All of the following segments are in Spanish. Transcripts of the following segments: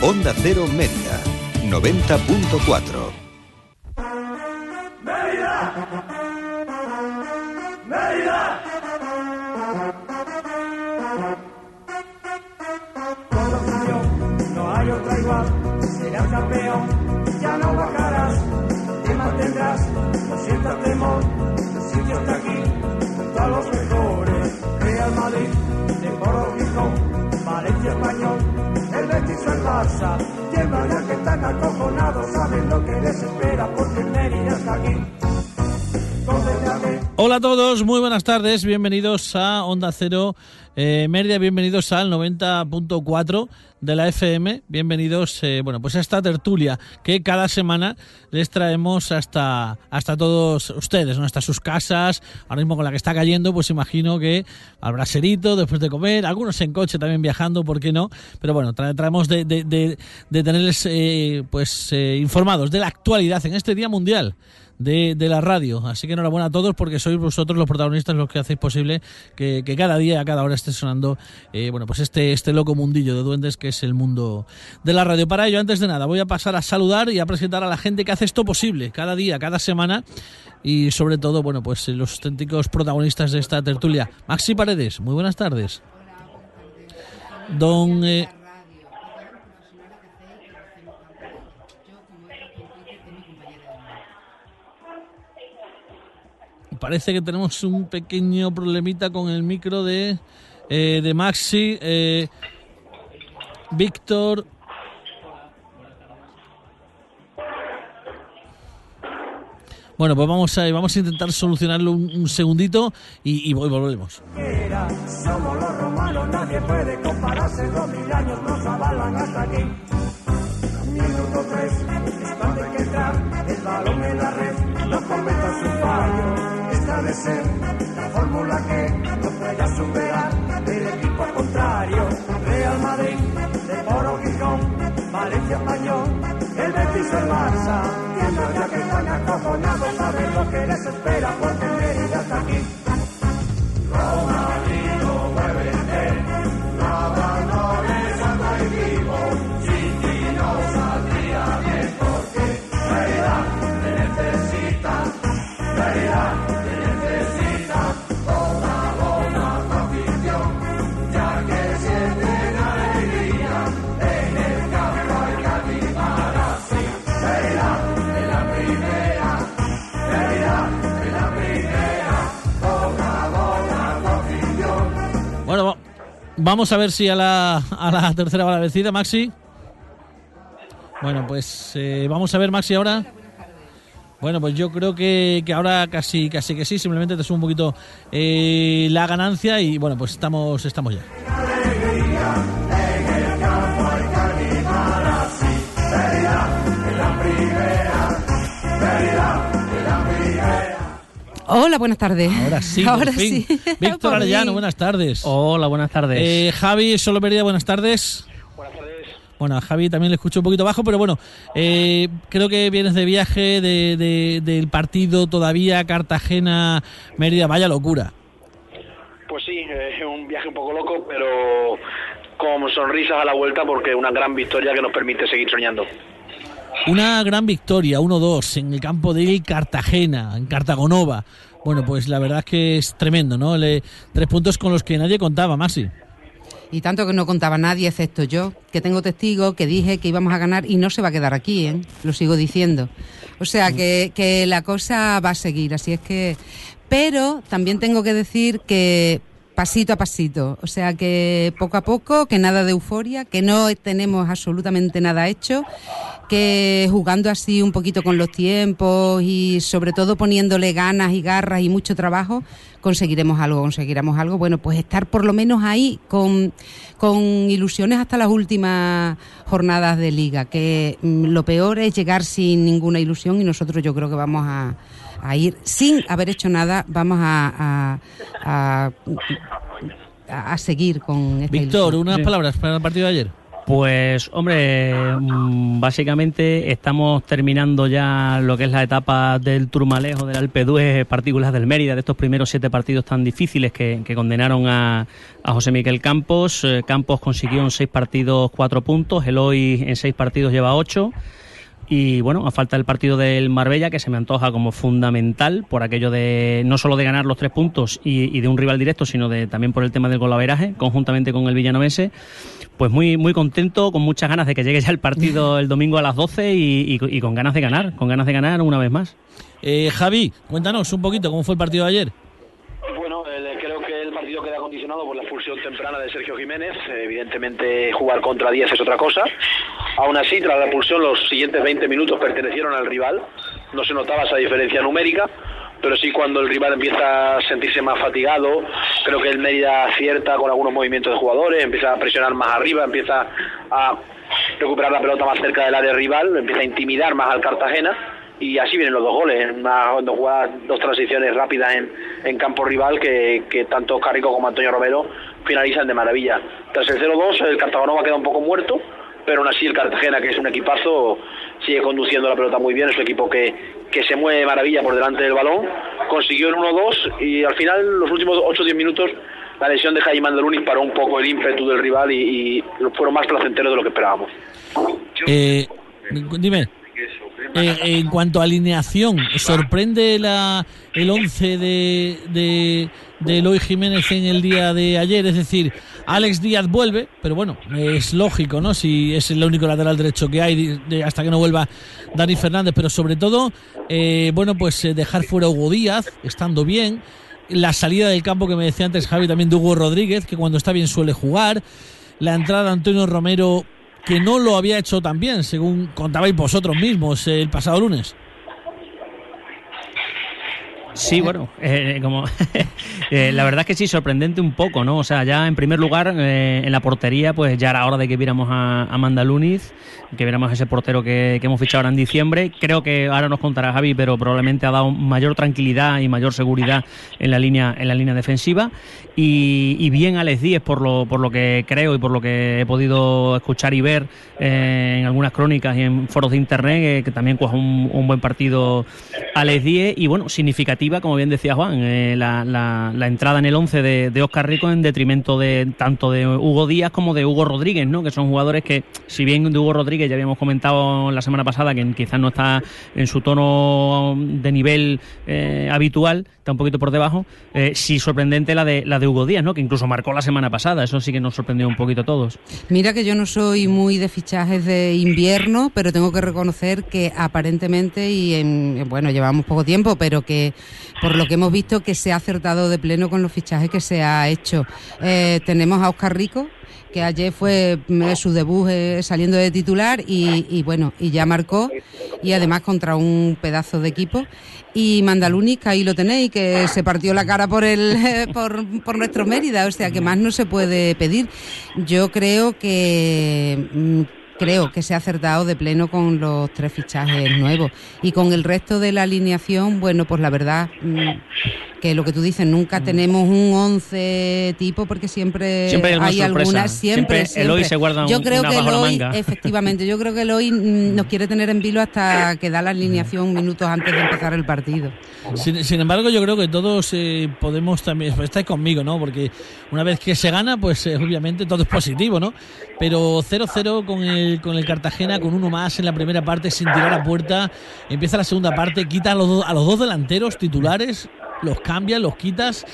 Onda Cero Media, 90.4. no hay otra igual, serás campeón, ya no bajarás, te mantendrás, no sientas temor, tu sitio está aquí, junto a los mejores, Real Madrid, Deporo Gijón, Valencia Español, ya que están acojonados, saben lo que les espera, porque el Mérida está aquí. Condéname. Hola a todos, muy buenas tardes, bienvenidos a Onda Cero eh, bienvenidos al 90.4 de la FM, bienvenidos eh, bueno, pues a esta tertulia que cada semana les traemos hasta, hasta todos ustedes, ¿no? hasta sus casas, ahora mismo con la que está cayendo, pues imagino que al braserito, después de comer, algunos en coche también viajando, ¿por qué no? Pero bueno, tra- traemos de, de, de, de tenerles eh, pues eh, informados de la actualidad en este Día Mundial de, de la radio. Así que enhorabuena a todos porque sois vosotros los protagonistas los que hacéis posible que, cada día, a cada hora esté sonando eh, bueno pues este, este loco mundillo de duendes que es el mundo de la radio. Para ello, antes de nada, voy a pasar a saludar y a presentar a la gente que hace esto posible cada día, cada semana y sobre todo, bueno, pues los auténticos protagonistas de esta tertulia. Maxi Paredes, muy buenas tardes. Don... eh, Parece que tenemos un pequeño problemita con el micro de, eh, de Maxi. Eh, Víctor. Bueno, pues vamos a, vamos a intentar solucionarlo un, un segundito y, y vol- volvemos. Somos los romanos, nadie puede compararse, dos mil años nos avalan hasta aquí. Minuto tres, que entrar, el balón en la red, no cometa su fallo. De ser la fórmula que no pueda superar el equipo contrario. Real Madrid, Deporo Gijón, Valencia Español, el Betis el Barça. Tiemblan ya que están acojonados, saben lo que les espera porque Mérida está aquí. Vamos a ver si a la, a la tercera va la vencida, Maxi. Bueno, pues eh, vamos a ver, Maxi, ahora. Bueno, pues yo creo que, que ahora casi, casi que sí, simplemente te subo un poquito eh, la ganancia y bueno, pues estamos, estamos ya. Hola, buenas tardes. Ahora sí, por Ahora fin. sí. Víctor Por Arellano, buenas tardes. Hola, buenas tardes. Eh, Javi Solo Merida, buenas tardes. Buenas tardes. Bueno, a Javi también le escucho un poquito bajo, pero bueno, eh, creo que vienes de viaje de, de- del partido todavía Cartagena, Mérida, vaya locura. Pues sí, es un viaje un poco loco, pero con sonrisas a la vuelta porque es una gran victoria que nos permite seguir soñando. Una gran victoria, 1-2 en el campo del Cartagena, en Cartagonova. Bueno, pues la verdad es que es tremendo, ¿no? Le- tres puntos con los que nadie contaba, Masi. Y tanto que no contaba nadie, excepto yo, que tengo testigos, que dije que íbamos a ganar y no se va a quedar aquí, ¿eh? Lo sigo diciendo. O sea, que, que la cosa va a seguir, así es que... Pero también tengo que decir que pasito a pasito, o sea que poco a poco, que nada de euforia, que no tenemos absolutamente nada hecho, que jugando así un poquito con los tiempos y sobre todo poniéndole ganas y garras y mucho trabajo, conseguiremos algo, conseguiremos algo. Bueno, pues estar por lo menos ahí con, con ilusiones hasta las últimas jornadas de liga, que mm, lo peor es llegar sin ninguna ilusión y nosotros yo creo que vamos a, ir sin haber hecho nada, vamos a, a- a seguir con esta Víctor, ilusión. unas Sí. palabras para el partido de ayer. Pues, hombre, mm, básicamente estamos terminando ya lo que es la etapa del Turmalejo, del Alpe d'Huez, partículas del Mérida, de estos primeros siete partidos tan difíciles que, condenaron a, a, José Miguel Campos. Eh, Campos consiguió en seis partidos cuatro puntos, Eloy en seis partidos lleva ocho. Y bueno, a falta del partido del Marbella, que se me antoja como fundamental por aquello de no solo de ganar los tres puntos y, de un rival directo, sino de también por el tema del golaveraje, conjuntamente con el Villanovense. Pues muy, muy contento, con muchas ganas de que llegue ya el partido el domingo a las 12 y, con ganas de ganar, con ganas de ganar una vez más. Eh, Javi, cuéntanos un poquito cómo fue el partido de ayer condicionado por la expulsión temprana de Sergio Jiménez. Evidentemente, jugar contra 10 es otra cosa. Aún así, tras la expulsión, los siguientes 20 minutos pertenecieron al rival. No se notaba esa diferencia numérica, pero sí cuando el rival empieza a sentirse más fatigado, creo que el Mérida acierta con algunos movimientos de jugadores, empieza a presionar más arriba, empieza a recuperar la pelota más cerca del área rival, empieza a intimidar más al Cartagena y así vienen los dos goles, una, dos, dos transiciones rápidas en, en campo rival que, que tanto Carrico como Antonio Romero finalizan de maravilla. Tras el 0-2 el Cartagonova queda un poco muerto, pero aún así el Cartagena, que es un equipazo, sigue conduciendo la pelota muy bien, es un equipo que, que se mueve de maravilla por delante del balón, consiguió el 1-2 y al final, los últimos 8-10 minutos, la lesión de Jaime Andaluni paró un poco el ímpetu del rival y, y fueron más placenteros de lo que esperábamos. Eh, dime. Eh, en cuanto a alineación, ¿sorprende la, el 11 de, de, de Eloy Jiménez en el día de ayer? Es decir, Alex Díaz vuelve, pero bueno, es lógico, ¿no? Si es el único lateral derecho que hay hasta que no vuelva Dani Fernández, pero sobre todo, eh, bueno, pues eh, dejar fuera a Hugo Díaz, estando bien. La salida del campo que me decía antes Javi también de Hugo Rodríguez, que cuando está bien suele jugar. La entrada de Antonio Romero que no lo había hecho tan bien, según contabais vosotros mismos el pasado lunes. Sí, bueno, eh, como eh, la verdad es que sí, sorprendente un poco, ¿no? O sea, ya en primer lugar, eh, en la portería, pues ya era hora de que viéramos a, Amanda Luniz, que viéramos a ese portero que, hemos fichado ahora en diciembre. Creo que ahora nos contará Javi, pero probablemente ha dado mayor tranquilidad y mayor seguridad en la línea, en la línea defensiva. Y, bien Alex Díez, por lo, por lo que creo y por lo que he podido escuchar y ver en algunas crónicas y en foros de internet, que también coja un, un buen partido Alex Díez. Y bueno, significativo como bien decía Juan, eh, la, la, entrada en el 11 de, de, Oscar Rico en detrimento de tanto de Hugo Díaz como de Hugo Rodríguez, ¿no? que son jugadores que, si bien de Hugo Rodríguez ya habíamos comentado la semana pasada que quizás no está en su tono de nivel eh, habitual, un poquito por debajo, eh, sí sorprendente la de, la de Hugo Díaz, ¿no? que incluso marcó la semana pasada, eso sí que nos sorprendió un poquito a todos. Mira que yo no soy muy de fichajes de invierno, pero tengo que reconocer que aparentemente, y en, bueno, llevamos poco tiempo, pero que por lo que hemos visto que se ha acertado de pleno con los fichajes que se ha hecho. Eh, tenemos a Oscar Rico, que ayer fue mm, su debut eh, saliendo de titular y, bueno, y ya marcó y además contra un pedazo de equipo. Y Mandaluni, que ahí lo tenéis, que se partió la cara por el por, por nuestro Mérida, o sea que más no se puede pedir. Yo creo que mm, creo que se ha acertado de pleno con los tres fichajes nuevos. Y con el resto de la alineación, bueno, pues la verdad mm, que lo que tú dices, nunca mm. tenemos un 11 tipo porque siempre, hay, algunas, siempre, siempre, se guarda Yo creo que hoy, efectivamente, yo creo que el hoy mm, nos quiere tener en vilo hasta que da la alineación minutos antes de empezar el partido. Sin, embargo, yo creo que todos eh, podemos también, pues, estáis conmigo, ¿no? Porque una vez que se gana, pues eh, obviamente todo es positivo, ¿no? Pero 0-0 con el, con el Cartagena, con uno más en la primera parte sin tirar a puerta, empieza la segunda parte, quita a los, a los dos delanteros titulares, los cambias, los quitas.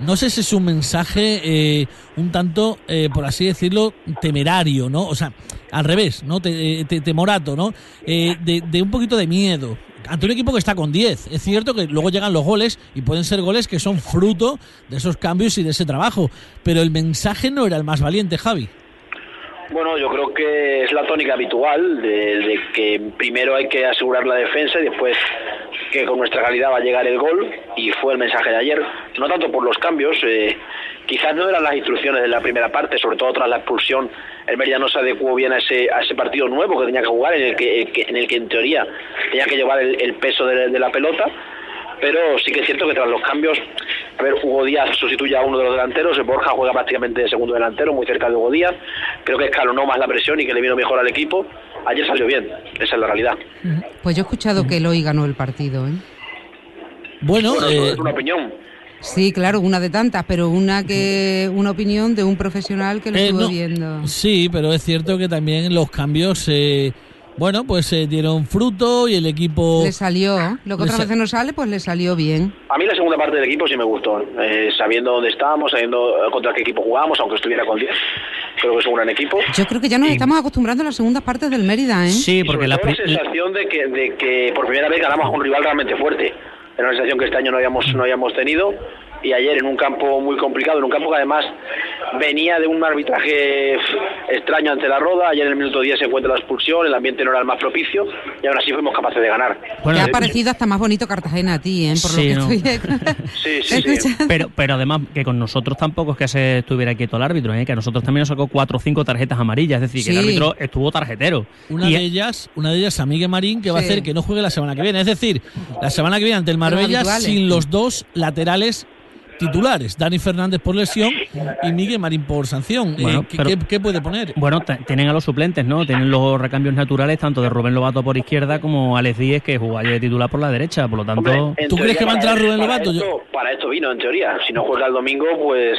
No sé si es un mensaje eh, un tanto, eh, por así decirlo, temerario, ¿no? O sea, al revés, ¿no? Eh, temorato, ¿no? de, de, un poquito de miedo. Ante un equipo que está con 10. Es cierto que luego llegan los goles y pueden ser goles que son fruto de esos cambios y de ese trabajo. Pero el mensaje no era el más valiente, Javi. Bueno, yo creo que es la tónica habitual de, que primero hay que asegurar la defensa y después que con nuestra calidad va a llegar el gol y fue el mensaje de ayer. No tanto por los cambios, eh, quizás no eran las instrucciones de la primera parte, sobre todo tras la expulsión, el Mérida no se adecuó bien a ese, a ese partido nuevo que tenía que jugar, en el que, en, el que en teoría tenía que llevar el, peso de, la pelota pero sí que es cierto que tras los cambios A ver, Hugo Díaz sustituye a uno de los delanteros, Borja juega prácticamente de segundo delantero, muy cerca de Hugo Díaz. Creo que escalonó más la presión y que le vino mejor al equipo. Ayer salió bien, esa es la realidad. Pues yo he escuchado que Eloy ganó el partido, ¿eh? Bueno, Bueno, eh, es una opinión. Sí, claro, una de tantas, pero una que una opinión de un profesional que lo eh, estuvo no, viendo. sí, pero es cierto que también los cambios, eh, bueno, pues se dieron fruto y el equipo... Le salió, lo que otras veces no sale, pues le salió bien. A mí la segunda parte del equipo sí me gustó, eh, sabiendo dónde estábamos, sabiendo eh, contra qué equipo jugábamos, aunque estuviera con 10. Creo que es un gran equipo. Yo creo que ya nos estamos acostumbrando a las segundas partes del Mérida, ¿eh? Sí, porque la, la sensación de que, de que por primera vez ganamos a un rival realmente fuerte. Era una sensación que este año no habíamos, no habíamos tenido. Y ayer en un campo muy complicado, en un campo que además venía de un arbitraje extraño ante la roda. Ayer en el minuto 10 se encuentra la expulsión, el ambiente no era el más propicio y aún así fuimos capaces de ganar. Bueno, Te ha de- parecido hasta más bonito Cartagena a ti, ¿eh? Por Sí, lo ¿no? que estoy Sí, sí. Pero, pero además que con nosotros tampoco es que se estuviera quieto el árbitro, ¿eh? que a nosotros también nos sacó cuatro o cinco tarjetas amarillas, es decir, que el árbitro estuvo tarjetero. Una Y- de ellas, una de ellas a Miguel Marín, que va a hacer que no juegue la semana que viene. Es decir, la semana que viene ante el Marbella sin los dos laterales titulares, Dani Fernández por lesión y Miguel Marín por sanción. Eh, Bueno, ¿qué, pero- qué- qué puede poner? Bueno, tienen a los suplentes, ¿no? Tienen los recambios naturales tanto de Rubén Lobato por izquierda como Alex Díez, que jugó ayer de titular por la derecha. Por lo tanto, Hombre, ¿Tú crees que va a para entrar Rubén Lobato? Yo- para esto vino, en teoría. Si no juega el domingo, pues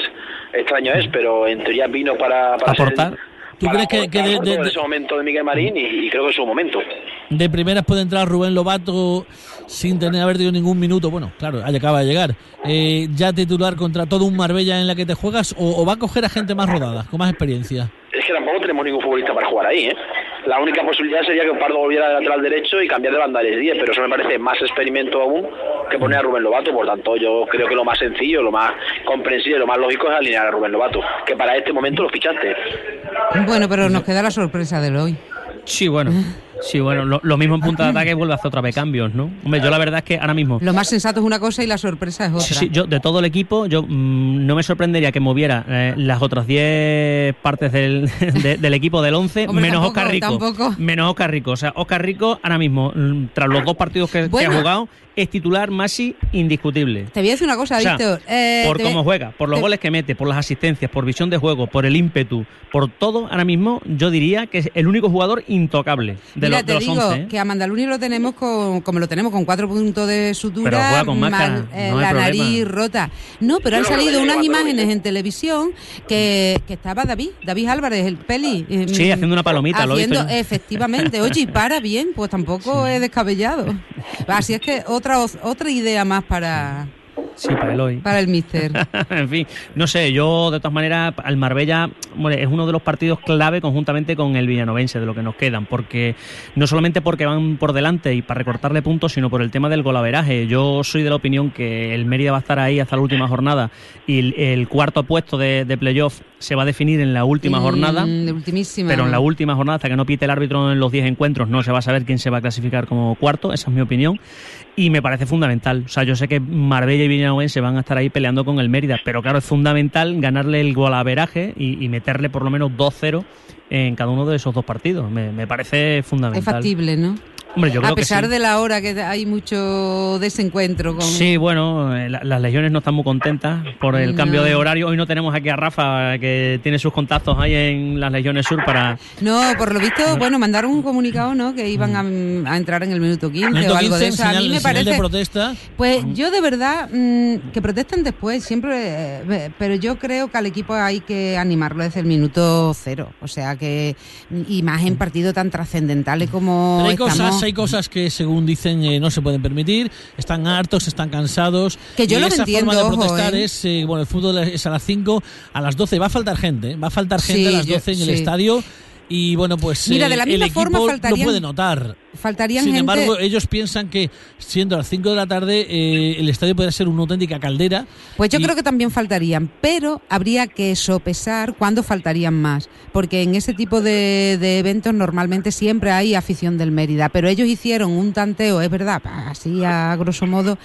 extraño es, pero en teoría vino para, para ser- Aportar. ¿Tú para crees que- que de- de- de- ese momento de Miguel Marín y, y creo que es su momento. De primeras puede entrar Rubén Lobato sin tener haber tenido ningún minuto. Bueno, claro, ahí acaba de llegar. Eh, ya titular contra todo un Marbella en la que te juegas o, o va a coger a gente más rodada, con más experiencia. Es que tampoco tenemos ningún futbolista para jugar ahí, ¿eh? La única posibilidad sería que Pardo volviera de lateral derecho y cambiar de banda a 10, pero eso me parece más experimento aún que poner a Rubén Lobato. Por tanto, yo creo que lo más sencillo, lo más comprensible, lo más lógico es alinear a Rubén Lobato, que para este momento lo fichaste. Bueno, pero nos queda la sorpresa del hoy. Sí, bueno. Sí, bueno, lo, lo mismo en punta de ataque vuelve a hacer otra vez cambios, ¿no? Hombre, yo la verdad es que ahora mismo Lo más sensato es una cosa y la sorpresa es otra. Sí, sí, yo de todo el equipo, yo mm, no me sorprendería que moviera eh, las otras 10 partes del, de- del equipo del 11, Hombre, menos tampoco, Oscar Rico. tampoco. Menos Oscar Rico. O sea, Oscar Rico ahora mismo, mm, tras los dos partidos que, ha jugado, es titular Masi indiscutible. Te voy a decir una cosa, O sea, Víctor. Eh, por cómo juega, por los te- goles que mete, por las asistencias, por visión de juego, por el ímpetu, por todo, ahora mismo yo diría que es el único jugador intocable de, Mira, los- de te los digo 11. ¿eh? que a Mandaluni lo tenemos con, como lo tenemos con cuatro puntos de sutura, Pero juega con máscara, mal- eh, no la problema. nariz rota. No, pero han salido unas imágenes en televisión que, que estaba David, David Álvarez, el peli. eh, Sí, haciendo una palomita, lo he haciendo, visto. Efectivamente, oye, y para bien, pues tampoco es descabellado. Así es que otra, otra idea más para, Sí, para Eloy. para el mister. en fin, no sé, yo de todas maneras, al Marbella es uno de los partidos clave conjuntamente con el Villanovense de lo que nos quedan, porque no solamente porque van por delante y para recortarle puntos, sino por el tema del golaveraje. Yo soy de la opinión que el Mérida va a estar ahí hasta la última jornada y el, el cuarto puesto de, de playoff se va a definir en la última jornada. Mm, de ultimísima. Pero en la última jornada, hasta que no pite el árbitro en los 10 encuentros, no se va a saber quién se va a clasificar como cuarto, esa es mi opinión. Y me parece fundamental. O sea, yo sé que Marbella y Villanovense van a estar ahí peleando con el Mérida, pero claro, es fundamental ganarle el golaveraje y, y meterle por lo menos 2-0 en cada uno de esos dos partidos. Me, me parece fundamental. Es factible, ¿no? Hombre, yo creo a pesar que sí. de la hora que hay mucho desencuentro con... Sí, bueno, eh, la- las legiones no están muy contentas por el No. cambio de horario. Hoy no tenemos aquí a Rafa, que tiene sus contactos ahí en las legiones sur para... No, por lo visto, bueno, mandaron un comunicado, ¿no? Que iban a, a entrar en el minuto 15 Minuto o algo 15, de eso. A señal- mí me señal de parece... protesta. Pues yo de verdad, mm, que protesten después, siempre, eh, pero yo creo que al equipo hay que animarlo desde el minuto cero. O sea que, y más en partidos tan trascendentales como Pero hay estamos- cosas, hay cosas que según dicen eh, no se pueden permitir, están hartos, están cansados. Que yo y lo esa entiendo, forma de ojo, protestar ¿eh? es, eh, bueno, el fútbol es a las 5, a las 12 va a faltar gente, ¿eh? va a faltar gente Sí, a las yo- 12 en el sí. estadio y bueno, pues Mira, de la el misma equipo forma lo faltarían- puede notar. Faltarían Sin gente... embargo, ellos piensan que siendo a las 5 de la tarde eh, el estadio puede ser una auténtica caldera. Pues yo y- creo que también faltarían, pero habría que sopesar cuándo faltarían más, porque en ese tipo de, de eventos normalmente siempre hay afición del Mérida, pero ellos hicieron un tanteo, es verdad, así a grosso modo,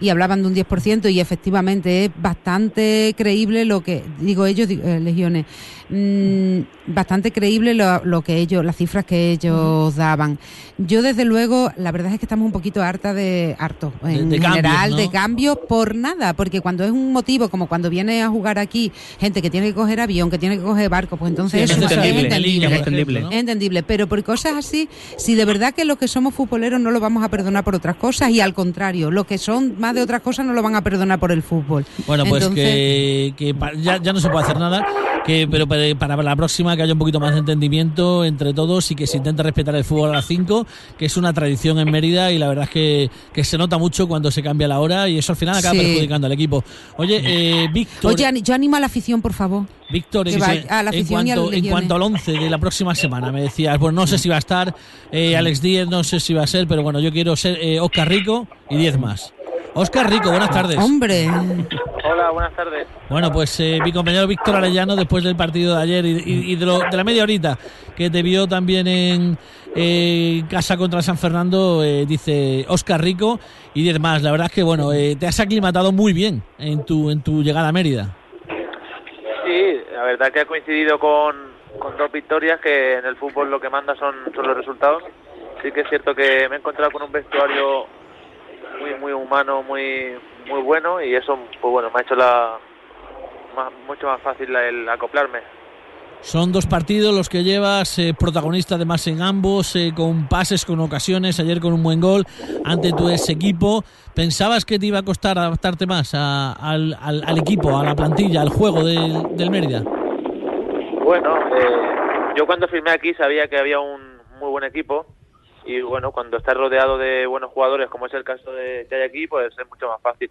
y hablaban de un 10% y efectivamente es bastante creíble lo que, digo ellos, digo, eh, legiones, mm, bastante creíble lo, lo que ellos, las cifras que ellos daban. Yo Yo desde luego, la verdad es que estamos un poquito harta de harto en De- de general cambios, ¿no? de cambios por nada, porque cuando es un motivo como cuando viene a jugar aquí gente que tiene que coger avión, que tiene que coger barco, pues entonces Sí, eso es es entendible, es entendible. Es entendible, pero por cosas así, si de verdad que los que somos futboleros no lo vamos a perdonar por otras cosas y al contrario, los que son más de otras cosas no lo van a perdonar por el fútbol. Bueno, pues Entonces, que, que ya, ya no se puede hacer nada, que pero para, para la próxima que haya un poquito más de entendimiento entre todos y que se intente respetar el fútbol a las 5, que es una tradición en Mérida y la verdad es que, que se nota mucho cuando se cambia la hora y eso al final acaba Sí. perjudicando al equipo. Oye, eh, Víctor, Oye, yo animo a la afición, por favor. Víctor, en- vaya a la en, cuanto, en cuanto al 11 de la próxima semana, me decías, pues no sé si va a estar eh, Alex Díez, no sé si va a ser, pero bueno, yo quiero ser eh, Oscar Rico y 10 más. Oscar Rico, buenas tardes. Hombre, Hola, buenas tardes. Bueno, pues eh, mi compañero Víctor Arellano, después del partido de ayer y, y- y de, lo- de la media horita que te vio también en eh, casa contra San Fernando, eh, dice Oscar Rico y 10 más. La verdad es que, bueno, eh, te has aclimatado muy bien en tu, en tu llegada a Mérida. Sí, la verdad que ha coincidido con, con dos victorias que en el fútbol lo que manda son, son los resultados. Sí que es cierto que me he encontrado con un vestuario muy muy humano, muy muy bueno y eso pues bueno me ha hecho la más- mucho más fácil el acoplarme. Son dos partidos los que llevas, eh, protagonista además en ambos, eh, con pases, con ocasiones, ayer con un buen gol ante tu ex equipo. ¿Pensabas que te iba a costar adaptarte más a- al, al- al equipo, a la plantilla, al juego del, del Mérida? Bueno, eh, yo cuando firmé aquí sabía que había un muy buen equipo y bueno, cuando estás rodeado de buenos jugadores como es el caso de que hay aquí, pues es mucho más fácil.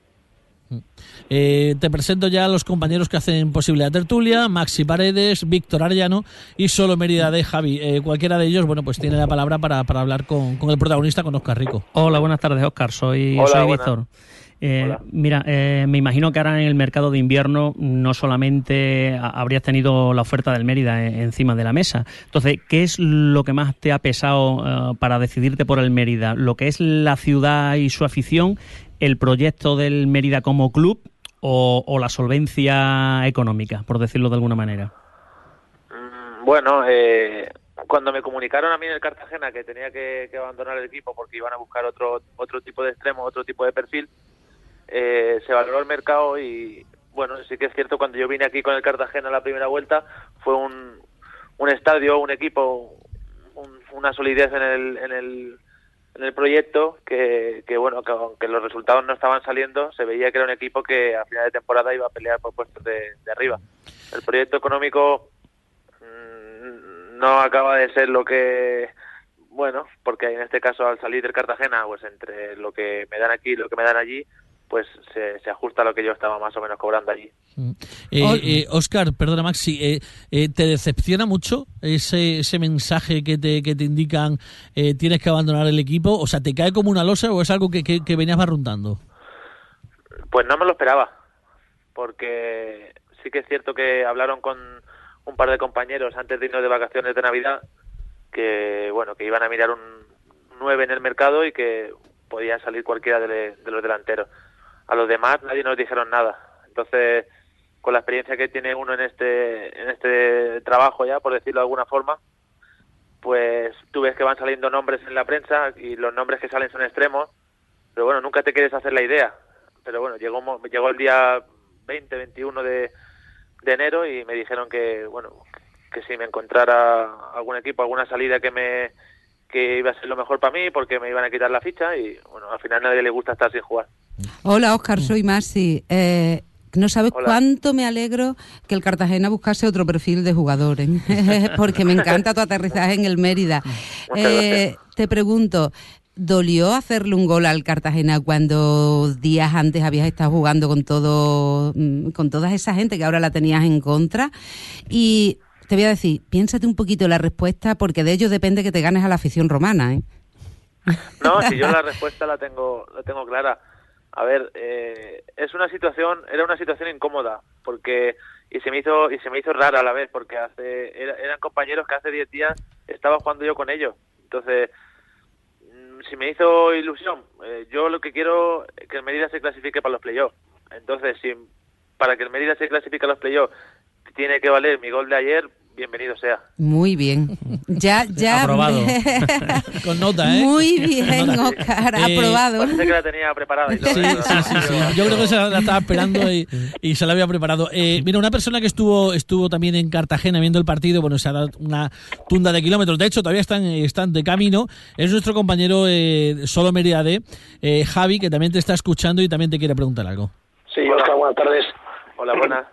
Eh, te presento ya a los compañeros que hacen posible la tertulia, Maxi Paredes, Víctor Arellano y solo Mérida de Javi. Eh, cualquiera de ellos, bueno, pues tiene la palabra para, para hablar con, con el protagonista, con Oscar Rico. Hola, buenas tardes, Oscar. Soy, Hola, soy buenas. Eh, mira, eh, me imagino que ahora en el mercado de invierno no solamente ha- habrías tenido la oferta del Mérida eh, encima de la mesa. Entonces, ¿qué es lo que más te ha pesado eh, para decidirte por el Mérida? ¿Lo que es la ciudad y su afición, el proyecto del Mérida como club o, o la solvencia económica, por decirlo de alguna manera? Mm, Bueno, eh, cuando me comunicaron a mí en el Cartagena que tenía que, que abandonar el equipo porque iban a buscar otro otro tipo de extremo, otro tipo de perfil, eh, se valoró el mercado y bueno, sí que es cierto cuando yo vine aquí con el Cartagena la primera vuelta fue un, un estadio, un equipo, un- una solidez en el, en el en el proyecto que, que bueno que aunque los resultados no estaban saliendo se veía que era un equipo que a final de temporada iba a pelear por puestos de, arriba. El proyecto económico mm, no acaba de ser lo que bueno porque en este caso al salir del Cartagena pues entre lo que me dan aquí y lo que me dan allí pues se, se ajusta a lo que yo estaba más o menos cobrando allí Eh, Ol- eh, Oscar, perdona Maxi, eh, eh, ¿te decepciona mucho ese, ese mensaje que te, que te indican eh, tienes que abandonar el equipo? O sea, ¿te cae como una losa o es algo que, que, que venías barruntando? Pues no me lo esperaba, porque sí que es cierto que hablaron con un par de compañeros antes de irnos de vacaciones de Navidad, que bueno, que iban a mirar un 9 en el mercado y que podía salir cualquiera de, de los delanteros. A los demás nadie nos dijeron nada. Entonces, con la experiencia que tiene uno en este en este trabajo ya, por decirlo de alguna forma, pues tú ves que van saliendo nombres en la prensa y los nombres que salen son extremos, pero bueno, nunca te quieres hacer la idea. Pero bueno, llegó, llegó el día 20, 21 de, de enero y me dijeron que, bueno, que si me encontrara algún equipo, alguna salida que me que iba a ser lo mejor para mí porque me iban a quitar la ficha y bueno, al final a nadie le gusta estar sin jugar. Hola, Oscar, soy Masi. Eh, no sabes Hola. cuánto me alegro que el Cartagena buscase otro perfil de jugador, ¿eh? porque me encanta tu aterrizaje en el Mérida. Eh, te pregunto, ¿dolió hacerle un gol al Cartagena cuando días antes habías estado jugando con todo, mm, con toda esa gente que ahora la tenías en contra? Y te voy a decir, piénsate un poquito la respuesta, porque de ello depende que te ganes a la afición romana, ¿eh? No, si yo la respuesta la tengo, la tengo clara. A ver, eh, es una situación, era una situación incómoda, porque y se me hizo y se me hizo rara a la vez, porque hace era- eran compañeros que hace 10 días estaba jugando yo con ellos. Entonces, mm, si me hizo ilusión, eh, yo lo que quiero es que el Mérida se clasifique para los playoffs. Entonces, si para que el Mérida se clasifique a los playoffs tiene que valer mi gol de ayer, bienvenido sea. Muy bien. Ya, ya. Aprobado. Con nota, ¿eh? Muy bien, Oscar, Eh, aprobado. Parece que la tenía preparada y todo. Sí, sí, sí, sí. Yo creo que se la estaba esperando y, y se la había preparado. Eh, mira, una persona que estuvo estuvo también en Cartagena viendo el partido, bueno, se ha dado una tunda de kilómetros. De hecho, todavía están, están de camino. Es nuestro compañero eh, Solo Mérida D, eh, Javi, que también te está escuchando y también te quiere preguntar algo. Sí, Oscar, buenas tardes. Hola, buenas.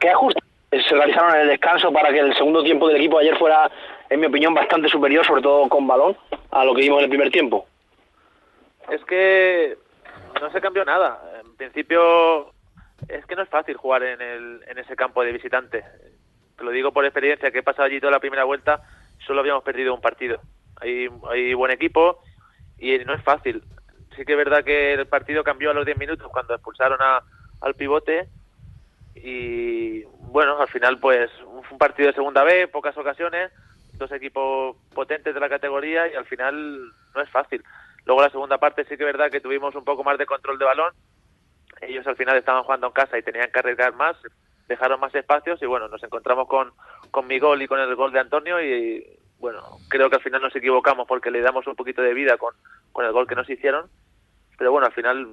¿Qué ajustes se realizaron en el descanso para que el segundo tiempo del equipo ayer fuera, en mi opinión, bastante superior, sobre todo con balón, a lo que vimos en el primer tiempo? Es que no se cambió nada. En principio, es que no es fácil jugar en, el, en ese campo de visitante. Te lo digo por experiencia, que he pasado allí toda la primera vuelta, solo habíamos perdido un partido. Hay, hay buen equipo y no es fácil. Sí que es verdad que el partido cambió a los 10 minutos cuando expulsaron a, al pivote y bueno, al final pues un partido de segunda B, pocas ocasiones, dos equipos potentes de la categoría y al final no es fácil. Luego la segunda parte sí que es verdad que tuvimos un poco más de control de balón, ellos al final estaban jugando en casa y tenían que arriesgar más, dejaron más espacios y bueno, nos encontramos con, con mi gol y con el gol de Antonio y bueno, creo que al final nos equivocamos porque le damos un poquito de vida con, con el gol que nos hicieron, pero bueno, al final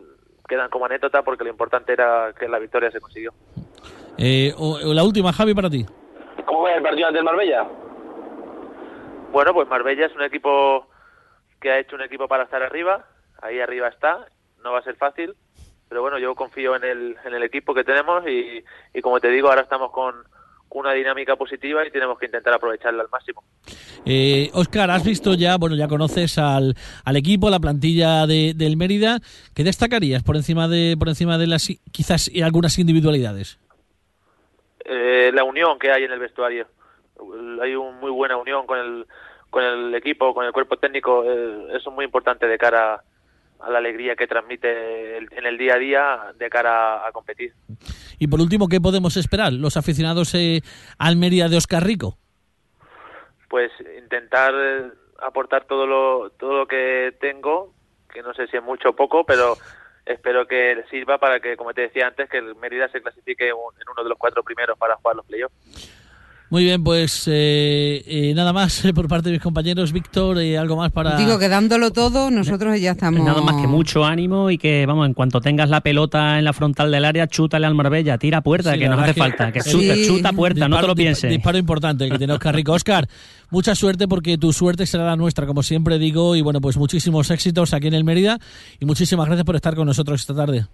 quedan como anécdota porque lo importante era que la victoria se consiguió. Eh, o- o la última, Javi, para ti. ¿Cómo ves el partido ante el Marbella? Bueno, pues Marbella es un equipo que ha hecho un equipo para estar arriba, ahí arriba está, no va a ser fácil, pero bueno, yo confío en el, en el equipo que tenemos y, y como te digo, ahora estamos con una dinámica positiva y tenemos que intentar aprovecharla al máximo. Eh, Oscar, has visto ya, bueno, ya conoces al, al equipo, la plantilla de, del Mérida. ¿Qué destacarías por encima de por encima de las quizás y algunas individualidades? Eh, la unión que hay en el vestuario. Hay una muy buena unión con el, con el equipo, con el cuerpo técnico. eh, eso es muy importante de cara a la alegría que transmite el- en el día a día de cara a competir. Y por último, ¿qué podemos esperar los aficionados eh, al Mérida de Oscar Rico? pues intentar eh, aportar todo lo todo lo que tengo que no sé si es mucho o poco pero espero que sirva para que como te decía antes que el Mérida se clasifique en uno de los cuatro primeros para jugar los playoffs Muy bien, pues eh, eh, nada más eh, por parte de mis compañeros. Víctor, eh, algo más para... Digo que dándolo todo, nosotros ya estamos. Nada más que mucho ánimo y que, vamos, en cuanto tengas la pelota en la frontal del área, chútale al Marbella, tira puerta, Sí, que nos hace que- falta, que Sí. chuta, chuta puerta, no te lo pienses. Disparo importante que tiene Oscar Rico. Oscar, mucha suerte porque tu suerte será la nuestra, como siempre digo. Y bueno, pues muchísimos éxitos aquí en el Mérida. Y muchísimas gracias por estar con nosotros esta tarde.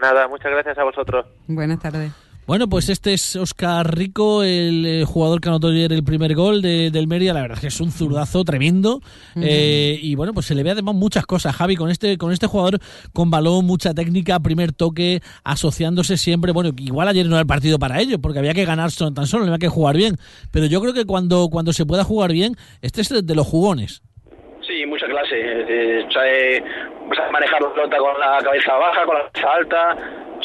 nada muchas gracias a vosotros Buenas tardes. Bueno, pues este es Oscar Rico, el eh, jugador que anotó ayer el primer gol de- del Mérida. La verdad es que es un zurdazo tremendo. Eh, y bueno, pues se le ve además muchas cosas, Javi, con este, con este jugador con balón, mucha técnica, primer toque, asociándose siempre. Bueno, igual ayer no era el partido para ello, porque había que ganar tan solo, no había que jugar bien. Pero yo creo que cuando, cuando se pueda jugar bien, este es de los jugones. Sí, mucha clase. eh, sabe, sabe manejar la pelota con la cabeza baja, con la cabeza alta,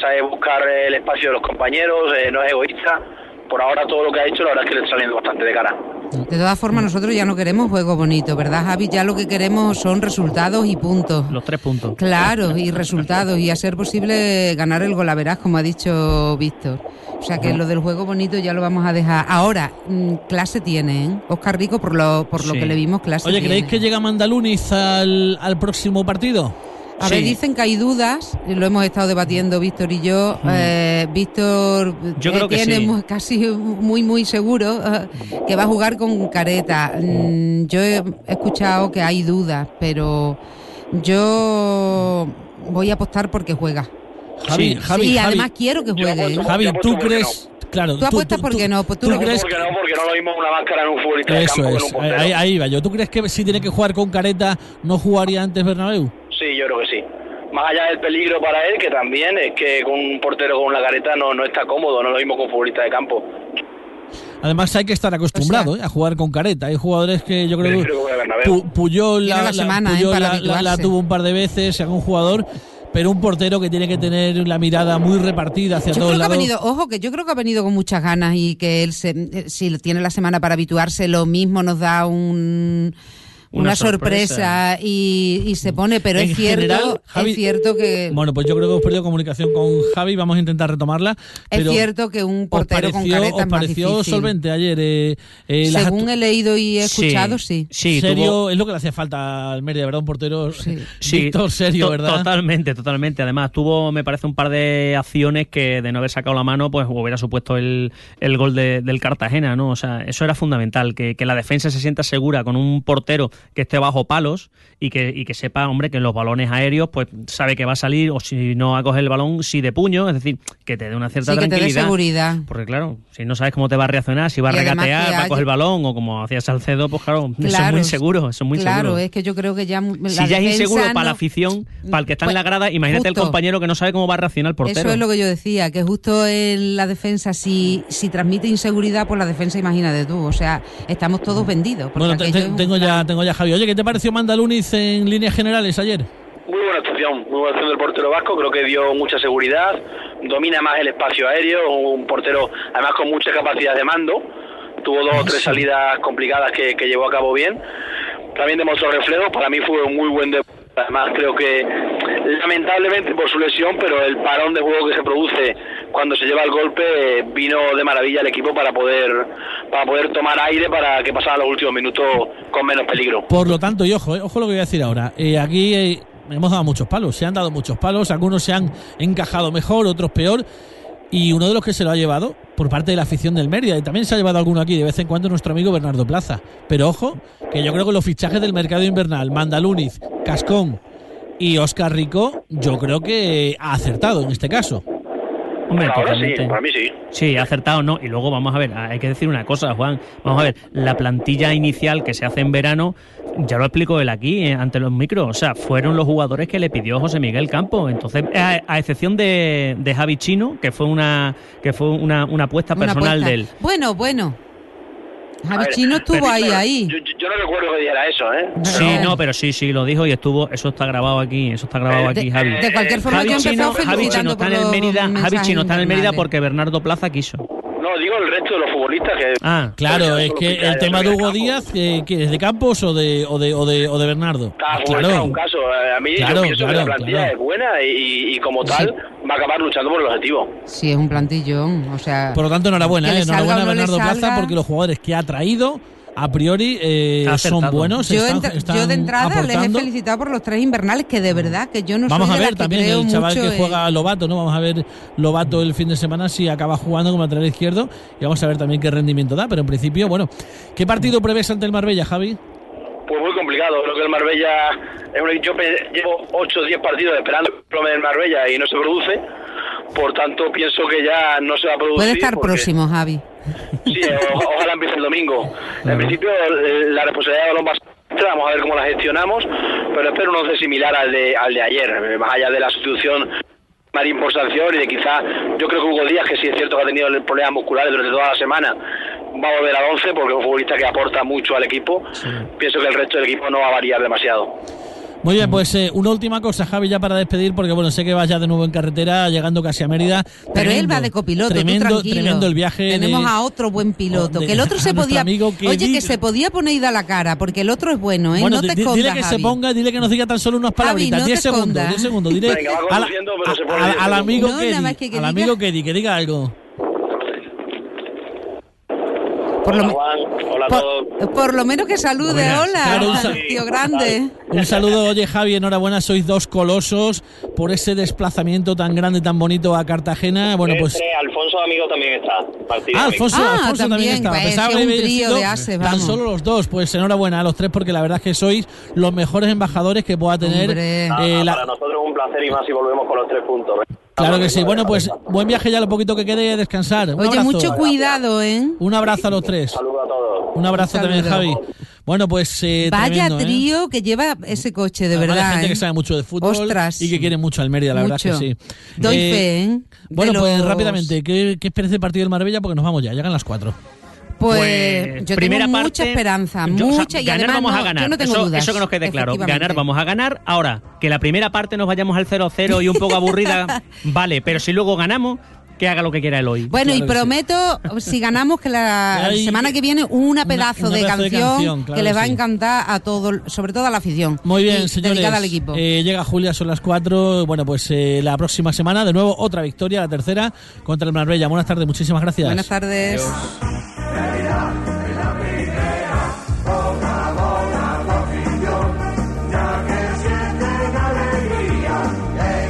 sabe buscar eh, el espacio de los compañeros, eh, no es egoísta. Por ahora todo lo que ha hecho, la verdad es que le está saliendo bastante de cara. De todas formas, nosotros ya no queremos juego bonito, ¿verdad, Javi? Ya lo que queremos son resultados y puntos. Los tres puntos. Claro, y resultados, y a ser posible ganar el golaveraz, como ha dicho Víctor. O sea que lo del juego bonito ya lo vamos a dejar. Ahora, mm, clase tiene, ¿eh? Oscar Rico, por lo, por lo Sí. que le vimos, clase Oye, tiene. ¿creéis que llega Mandaluniz al, al próximo partido? A ver, Sí. dicen que hay dudas, y lo hemos estado debatiendo Víctor y yo. Eh, Víctor Yo eh, creo que tiene sí. casi muy, muy seguro eh, que va a jugar con Careta. Mm, yo he escuchado que hay dudas, pero yo voy a apostar porque juega. Javi, Sí. Javi, y Javi, además quiero que juegue. ¿eh? apuesto- Javi, ¿tú crees? Claro, Tú apuestas porque no, pues tú ¿tú crees Porque no, porque no lo mismo una máscara en un futbolista de Eso campo que en un ahí, ahí va yo. ¿Tú crees que si tiene que jugar con careta no jugaría antes Bernabéu? Sí, yo creo que sí. Más allá del peligro para él, que también es que con un portero con una careta no, no está cómodo, no es lo mismo con un futbolista de campo. Además hay que estar acostumbrado O sea- ¿eh? a jugar con careta. Hay jugadores que yo creo que Puyol, Tiene la semana, ¿eh? Puyol la- la- la tuvo un par de veces, sea un jugador, pero un portero que tiene que tener la mirada muy repartida hacia Yo todos creo que ha lados. venido, ojo, que yo creo que ha venido con muchas ganas y que él, se, eh, si tiene la semana para habituarse, lo mismo nos da un una, sorpresa, y, y se pone, pero En es cierto, general, Javi- es cierto que Bueno, pues yo creo que hemos perdido comunicación con Javi, vamos a intentar retomarla. es cierto que un ¿Os portero con pareció, careta os es más solvente ayer? Eh, eh, Según he leído y he escuchado, sí. Sí, serio, tuvo- es lo que le hacía falta al Mérida, ¿verdad? Un portero Sí. Sí, Víctor serio, to- ¿verdad? Totalmente, totalmente. Además, tuvo, me parece, un par de acciones que de no haber sacado la mano, pues hubiera supuesto el, el gol de- del Cartagena, ¿no? O sea, eso era fundamental, que, que la defensa se sienta segura con un portero que esté bajo palos y que, y que sepa, hombre, que en los balones aéreos, pues sabe que va a salir, o si no a coger el balón, si de puño, es decir, que te dé una cierta Sí, que te dé seguridad. Porque claro, si no sabes cómo te va a reaccionar, si va a Y regatear, va a coger el balón, o como hacía Salcedo, pues claro, eso es Claro, muy inseguro, eso es muy claro, es que yo creo que ya la Si ya es inseguro para la afición, para el que está en Pues, la grada, imagínate el justo. compañero que no sabe cómo va a reaccionar el portero. Eso es lo que yo decía, que justo en la defensa, si, si transmite inseguridad, pues la defensa, imagínate tú. O sea, estamos todos vendidos. Bueno, te- te- tengo ya, tengo ya Javi. Oye, ¿qué te pareció Mandaluniz en líneas generales ayer? Muy buena actuación, muy buena actuación del portero vasco, creo que dio mucha seguridad, domina más el espacio aéreo, un portero además con mucha capacidad de mando, tuvo dos o tres salidas complicadas que, que llevó a cabo bien, también demostró reflejos, para mí fue un muy buen debut, además creo que lamentablemente por su lesión, pero el parón de juego que se produce cuando se lleva el golpe vino de maravilla al equipo para poder para poder tomar aire para que pasaran los últimos minutos con menos peligro. Por lo tanto, y ojo, eh, ojo lo que voy a decir ahora. Eh, aquí eh, hemos dado muchos palos, se han dado muchos palos, algunos se han encajado mejor, otros peor. Y uno de los que se lo ha llevado por parte de la afición del Mérida, y también se ha llevado alguno aquí de vez en cuando nuestro amigo Bernardo Plaza. Pero ojo, que yo creo que los fichajes del mercado invernal, Mandaluniz, Cascón y Oscar Rico, yo creo que ha acertado en este caso. Hombre, Por ahora sí, totalmente. para mí sí. Sí, ha acertado, ¿no? Y luego vamos a ver, hay que decir una cosa, Juan. Vamos a ver, la plantilla inicial que se hace en verano, ya lo explicó él aquí, eh, ante los micros. O sea, fueron los jugadores que le pidió José Miguel Campo. Entonces, a, a excepción de, de Javi Chino, que fue una que fue una, una apuesta una personal apuesta. de él. Bueno, bueno. Javi ver, Chino estuvo pero- ahí, pero ahí. Yo, yo- no recuerdo que dijera eso, ¿eh? Sí, Pero- no, pero sí, sí, lo dijo y estuvo, eso está grabado aquí, eso está grabado Eh, aquí, De, Javi. de cualquier forma, Javi yo Chino, Javi Chino está en el Mérida, Javi Chino está en el Mérida porque Bernardo Plaza quiso. Digo el resto de los futbolistas que... Ah, Claro, es que el tema de Hugo. Díaz, eh, que es de Campos o de, o de, o de, o de Bernardo. Ah, es un caso. Eh, A mí Claro, yo pienso que la claro, plantilla claro. es buena y, y como tal Sí. va a acabar luchando por el objetivo. Sí, es un plantillón. O sea, Por lo tanto, enhorabuena, eh, enhorabuena a Bernardo Plaza porque los jugadores que ha traído a priori eh, son buenos. yo, están, yo de entrada les he felicitado por los tres invernales, que de verdad que yo no Vamos soy a ver también el chaval que en- juega Lobato, ¿no? Vamos a ver Lobato el fin de semana si acaba jugando como lateral izquierdo y vamos a ver también qué rendimiento da. Pero en principio, bueno, ¿qué partido prevés ante el Marbella, Javi? Pues muy complicado. Creo que el Marbella es un yo llevo 8 o 10 partidos esperando el plome del Marbella y no se produce. Por tanto, pienso que ya no se va a producir. Puede estar porque- próximo, Javi. Sí, o- ojalá empiece el domingo. En principio, la responsabilidad de balón va vamos a ver cómo la gestionamos, pero espero un once similar al de, al de ayer, eh, más allá de la sustitución Marín por sanción y de quizá, yo creo que Hugo Díaz, que sí es cierto que ha tenido problemas musculares durante toda la semana, va a volver al 11 porque es un futbolista que aporta mucho al equipo. Pienso que el resto del equipo no va a variar demasiado. Muy bien, pues eh, una última cosa, Javi, ya para despedir, porque bueno, sé que vas ya de nuevo en carretera, llegando casi a Mérida. Pero Tremendo, él va de copiloto, tremendo, tú tranquilo. Tremendo el viaje. Tenemos de- a otro buen piloto, de- que el otro se podía... amigo que Oye, di- que se podía poner ida a la cara, porque el otro es bueno, ¿eh? Bueno, no te escondas, dile que se Javi. ponga, dile que nos diga tan solo unas palabritas, no 10 te segundos, escondas. 10 segundos. Dile Venga, va a la- conduciendo, pero se pone a- 10 al amigo. No, que di- al diga- amigo que di- que diga algo. Por lo, Hola Juan, hola a todos. por, por lo menos que salude, Buenas. hola, Claro, un sa- tío grande. Un saludo, oye Javi, enhorabuena, sois dos colosos por ese desplazamiento tan grande, tan bonito a Cartagena. Bueno, pues... Alfonso Amigo también está. Ah, Alfonso, Ah, Alfonso también, también, estaba. pues, un trío de ases, tan solo los dos. Pues enhorabuena a los tres porque la verdad es que sois los mejores embajadores que pueda tener Hombre. eh, la- nosotros es un placer y más si volvemos con los tres puntos. Claro que sí. Bueno, pues buen viaje ya lo poquito que quede descansar. Un Oye, abrazo. mucho cuidado, ¿eh? Un abrazo a los tres. Saludos a todos. Un abrazo Un también, Javi. Bueno, pues eh, Vaya tremendo, ¿eh? trío que lleva ese coche, de Además, hay verdad. gente ¿eh? que sabe mucho de fútbol Ostras. y que quiere mucho al Mérida, la verdad que sí. Doy fe, ¿eh? Bueno, De pues los- rápidamente, ¿qué, ¿qué esperes del partido del Marbella? Porque nos vamos ya, llegan las cuatro. Pues, Pues, yo primera tengo parte, mucha esperanza, yo- o sea, mucha y ganar además vamos no, a ganar. yo no tengo eso, dudas. eso que nos quede claro. Ganar vamos a ganar. Ahora, que la primera parte nos vayamos al 0-0 y un poco aburrida, vale, pero si luego ganamos, que haga lo que quiera él hoy. Bueno, y sí. prometo, si ganamos, que la Hay semana que viene una pedazo, una de, pedazo de canción claro que les va a encantar a todo, sobre todo a la afición. Muy bien, Y señores. Dedicada al equipo. Eh, llega Julia, son las 4. Bueno, pues eh, la próxima semana, de nuevo, otra victoria, la tercera, contra el Marbella. Buenas tardes, muchísimas gracias. Buenas tardes. En la primavera.